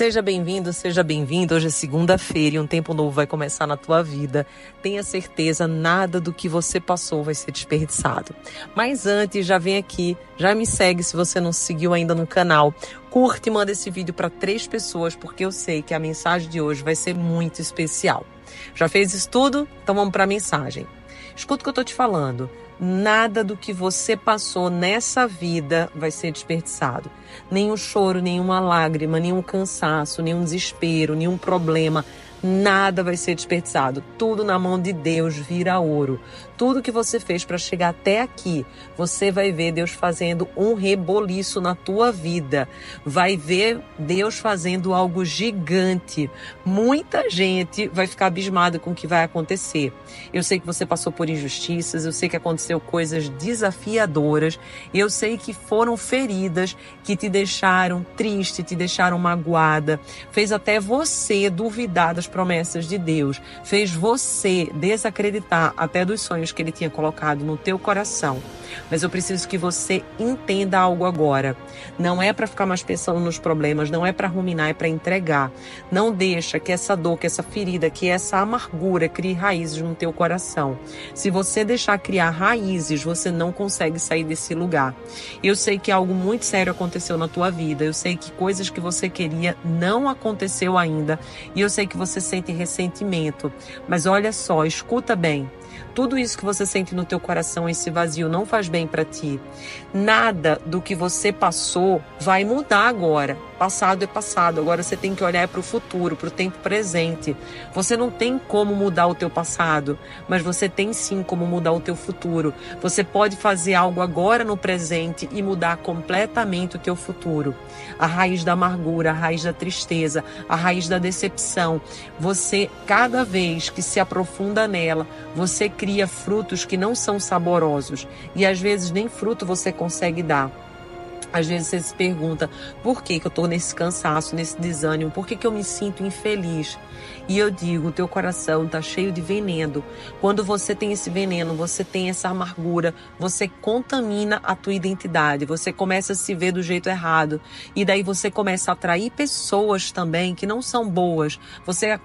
Seja bem-vindo, seja bem-vindo. Hoje é segunda-feira e um tempo novo vai começar na tua vida. Tenha certeza, nada do que você passou vai ser desperdiçado. Mas antes, já vem aqui, já me segue se você não seguiu ainda no canal. Curte e manda esse vídeo para três pessoas, porque eu sei que a mensagem de hoje vai ser muito especial. Já fez isso tudo? Então vamos para a mensagem. Escuta o que eu tô te falando nada do que você passou nessa vida vai ser desperdiçado. Nenhum choro, nenhuma lágrima, nenhum cansaço, nenhum desespero, nenhum problema, nada vai ser desperdiçado. Tudo na mão de Deus vira ouro tudo que você fez para chegar até aqui, você vai ver Deus fazendo um reboliço na tua vida. Vai ver Deus fazendo algo gigante. Muita gente vai ficar abismada com o que vai acontecer. Eu sei que você passou por injustiças, eu sei que aconteceu coisas desafiadoras, eu sei que foram feridas que te deixaram triste, te deixaram magoada, fez até você duvidar das promessas de Deus, fez você desacreditar até dos sonhos que Ele tinha colocado no teu coração. Mas eu preciso que você entenda algo agora. Não é para ficar mais pensando nos problemas, não é para ruminar, é para entregar. Não deixa que essa dor, que essa ferida, que essa amargura crie raízes no teu coração. Se você deixar criar raízes, você não consegue sair desse lugar. Eu sei que algo muito sério aconteceu na tua vida. Eu sei que coisas que você queria não aconteceu ainda. E eu sei que você sente ressentimento. Mas olha só, escuta bem. Tudo isso que você sente no teu coração, esse vazio, não faz bem para ti. Nada do que você passou vai mudar agora. Passado é passado, agora você tem que olhar para o futuro, para o tempo presente. Você não tem como mudar o teu passado, mas você tem sim como mudar o teu futuro. Você pode fazer algo agora no presente e mudar completamente o teu futuro. A raiz da amargura, a raiz da tristeza, a raiz da decepção. Você, cada vez que se aprofunda nela, você cria frutos que não são saborosos e às vezes nem fruto você consegue dar. Às vezes você se pergunta por que, que eu estou nesse cansaço, nesse desânimo, por que, que eu me sinto infeliz. E eu digo, teu coração está cheio de veneno. Quando você tem esse veneno, você tem essa amargura, você contamina a tua identidade, você começa a se ver do jeito errado. E daí você começa a atrair pessoas também que não são boas. Você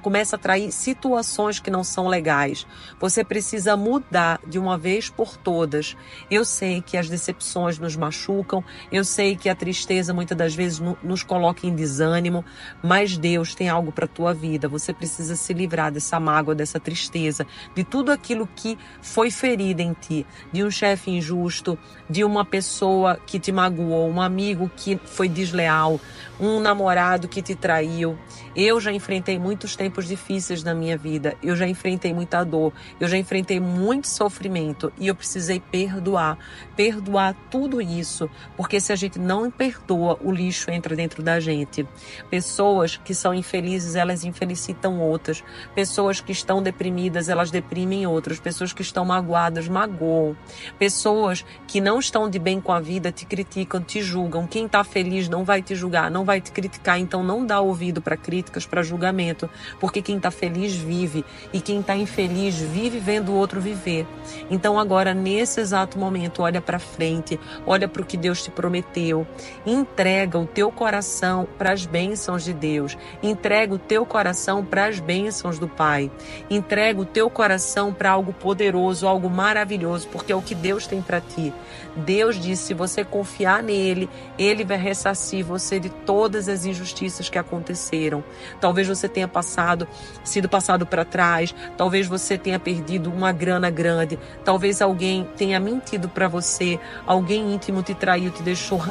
começa a atrair situações que não são legais. Você precisa mudar de uma vez por todas. Eu sei que as decepções nos machucam, eu sei que a tristeza muitas das vezes nos coloca em desânimo, mas Deus tem algo para tua vida. Você precisa se livrar dessa mágoa, dessa tristeza, de tudo aquilo que foi ferido em ti, de um chefe injusto, de uma pessoa que te magoou, um amigo que foi desleal, um namorado que te traiu. Eu já enfrentei muitos tempos difíceis na minha vida, eu já enfrentei muita dor, eu já enfrentei muito sofrimento e eu precisei perdoar, perdoar tudo isso, porque se a gente não perdoa, o lixo entra dentro da gente. Pessoas que são infelizes, elas infelicitam outras. Pessoas que estão deprimidas, elas deprimem outras. Pessoas que estão magoadas, magoam. Pessoas que não estão de bem com a vida te criticam, te julgam. Quem está feliz não vai te julgar, não vai te criticar. Então não dá ouvido para críticas, para julgamento, porque quem está feliz vive e quem está infeliz vive vendo o outro viver. Então agora nesse exato momento, olha para frente, olha para o que Deus te prometeu, entrega o teu coração para as bênçãos de Deus, entrega o teu coração para as bênçãos do Pai, entrega o teu coração para algo poderoso, algo maravilhoso, porque é o que Deus tem para ti. Deus disse: se você confiar nele, ele vai ressarcir você de todas as injustiças que aconteceram. Talvez você tenha passado, sido passado para trás, talvez você tenha perdido uma grana grande, talvez alguém tenha mentido para você, alguém íntimo te traiu, te deixou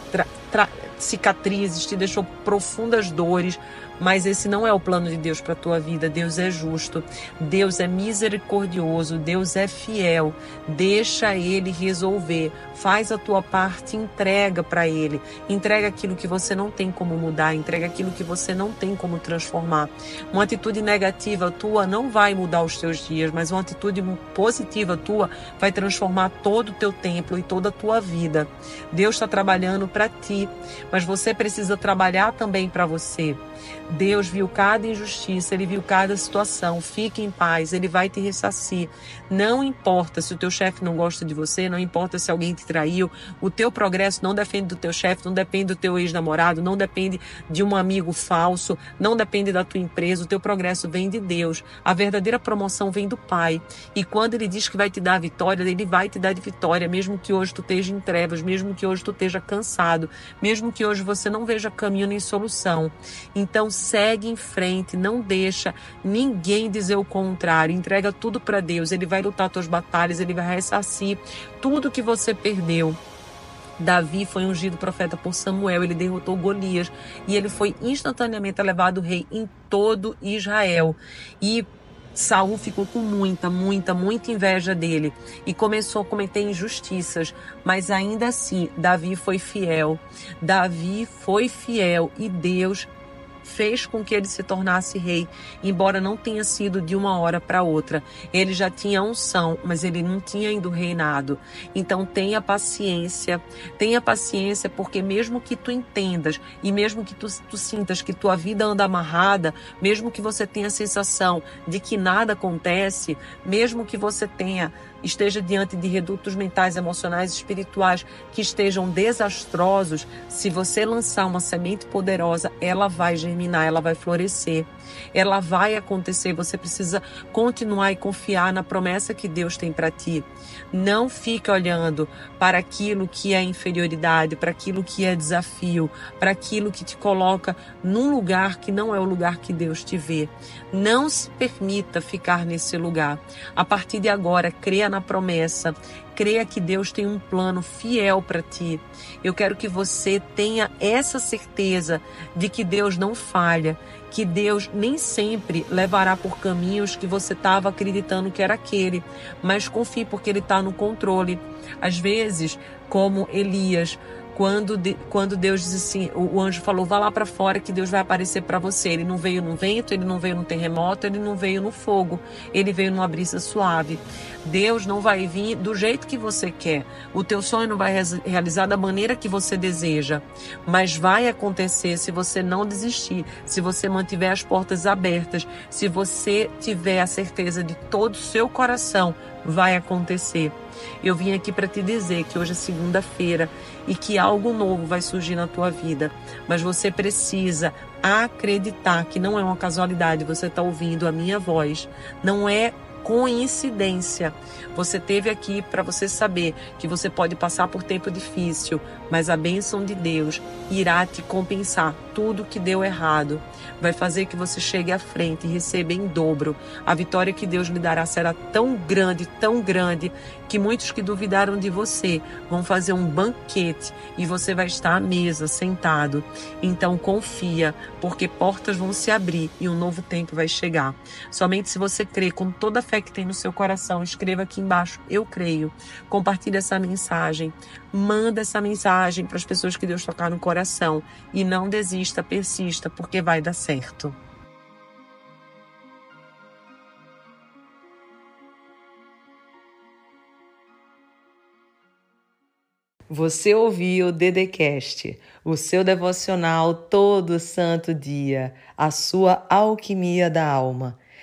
cicatrizes, te deixou profundas dores, mas esse não é o plano de Deus para a tua vida. Deus é justo, Deus é misericordioso, Deus é fiel. Deixa ele resolver. Faz a tua parte, entrega para ele. Entrega aquilo que você não tem como mudar, entrega aquilo que você não tem como transformar. Uma atitude negativa tua não vai mudar os teus dias, mas uma atitude positiva tua vai transformar todo o teu templo e toda a tua vida. Deus está trabalhando para ti, mas você precisa trabalhar também para você. Deus viu cada injustiça, ele viu cada situação. Fique em paz, ele vai te ressarcir. Não importa se o teu chefe não gosta de você, não importa se alguém te traiu, o teu progresso não depende do teu chefe, não depende do teu ex-namorado, não depende de um amigo falso, não depende da tua empresa, o teu progresso vem de Deus. A verdadeira promoção vem do Pai. E quando ele diz que vai te dar a vitória, ele vai te dar de vitória, mesmo que hoje tu esteja em trevas, mesmo que hoje tu esteja cansado, mesmo que hoje você não veja caminho nem solução. Então segue em frente, não deixa ninguém dizer o contrário, entrega tudo para Deus, ele vai lutar tuas batalhas, ele vai ressarcir tudo que você perdeu. Davi foi ungido profeta por Samuel, ele derrotou Golias e ele foi instantaneamente elevado rei em todo Israel. E Saul ficou com muita, muita, muita inveja dele e começou a cometer injustiças, mas ainda assim Davi foi fiel. Davi foi fiel e Deus fez com que ele se tornasse rei, embora não tenha sido de uma hora para outra. Ele já tinha unção, mas ele não tinha ainda reinado. Então tenha paciência, tenha paciência, porque mesmo que tu entendas e mesmo que tu, tu sintas que tua vida anda amarrada, mesmo que você tenha a sensação de que nada acontece, mesmo que você tenha esteja diante de redutos mentais, emocionais, espirituais que estejam desastrosos, se você lançar uma semente poderosa, ela vai germinar, ela vai florescer, ela vai acontecer. Você precisa continuar e confiar na promessa que Deus tem para ti. Não fique olhando para aquilo que é inferioridade, para aquilo que é desafio, para aquilo que te coloca num lugar que não é o lugar que Deus te vê. Não se permita ficar nesse lugar. A partir de agora, creia na promessa, creia que Deus tem um plano fiel para ti. Eu quero que você tenha essa certeza de que Deus não falha, que Deus nem sempre levará por caminhos que você estava acreditando que era aquele, mas confie porque Ele está no controle. Às vezes, como Elias, quando, de, quando Deus diz assim, o, o anjo falou, vá lá para fora que Deus vai aparecer para você. Ele não veio no vento, ele não veio no terremoto, ele não veio no fogo, ele veio numa brisa suave. Deus não vai vir do jeito que você quer. O teu sonho não vai realizar da maneira que você deseja, mas vai acontecer se você não desistir, se você mantiver as portas abertas, se você tiver a certeza de todo o seu coração vai acontecer. Eu vim aqui para te dizer que hoje é segunda-feira e que algo novo vai surgir na tua vida, mas você precisa acreditar que não é uma casualidade. Você está ouvindo a minha voz, não é coincidência. Você teve aqui para você saber que você pode passar por tempo difícil, mas a bênção de Deus irá te compensar tudo que deu errado. Vai fazer que você chegue à frente e receba em dobro. A vitória que Deus lhe dará será tão grande, tão grande, que muitos que duvidaram de você vão fazer um banquete e você vai estar à mesa, sentado. Então confia, porque portas vão se abrir e um novo tempo vai chegar. Somente se você crer com toda a fé que tem no seu coração, escreva aqui embaixo, eu creio. Compartilhe essa mensagem. Manda essa mensagem para as pessoas que Deus tocar no coração e não desista, persista, porque vai dar certo. Você ouviu o Dedecast, o seu devocional todo santo dia, a sua alquimia da alma.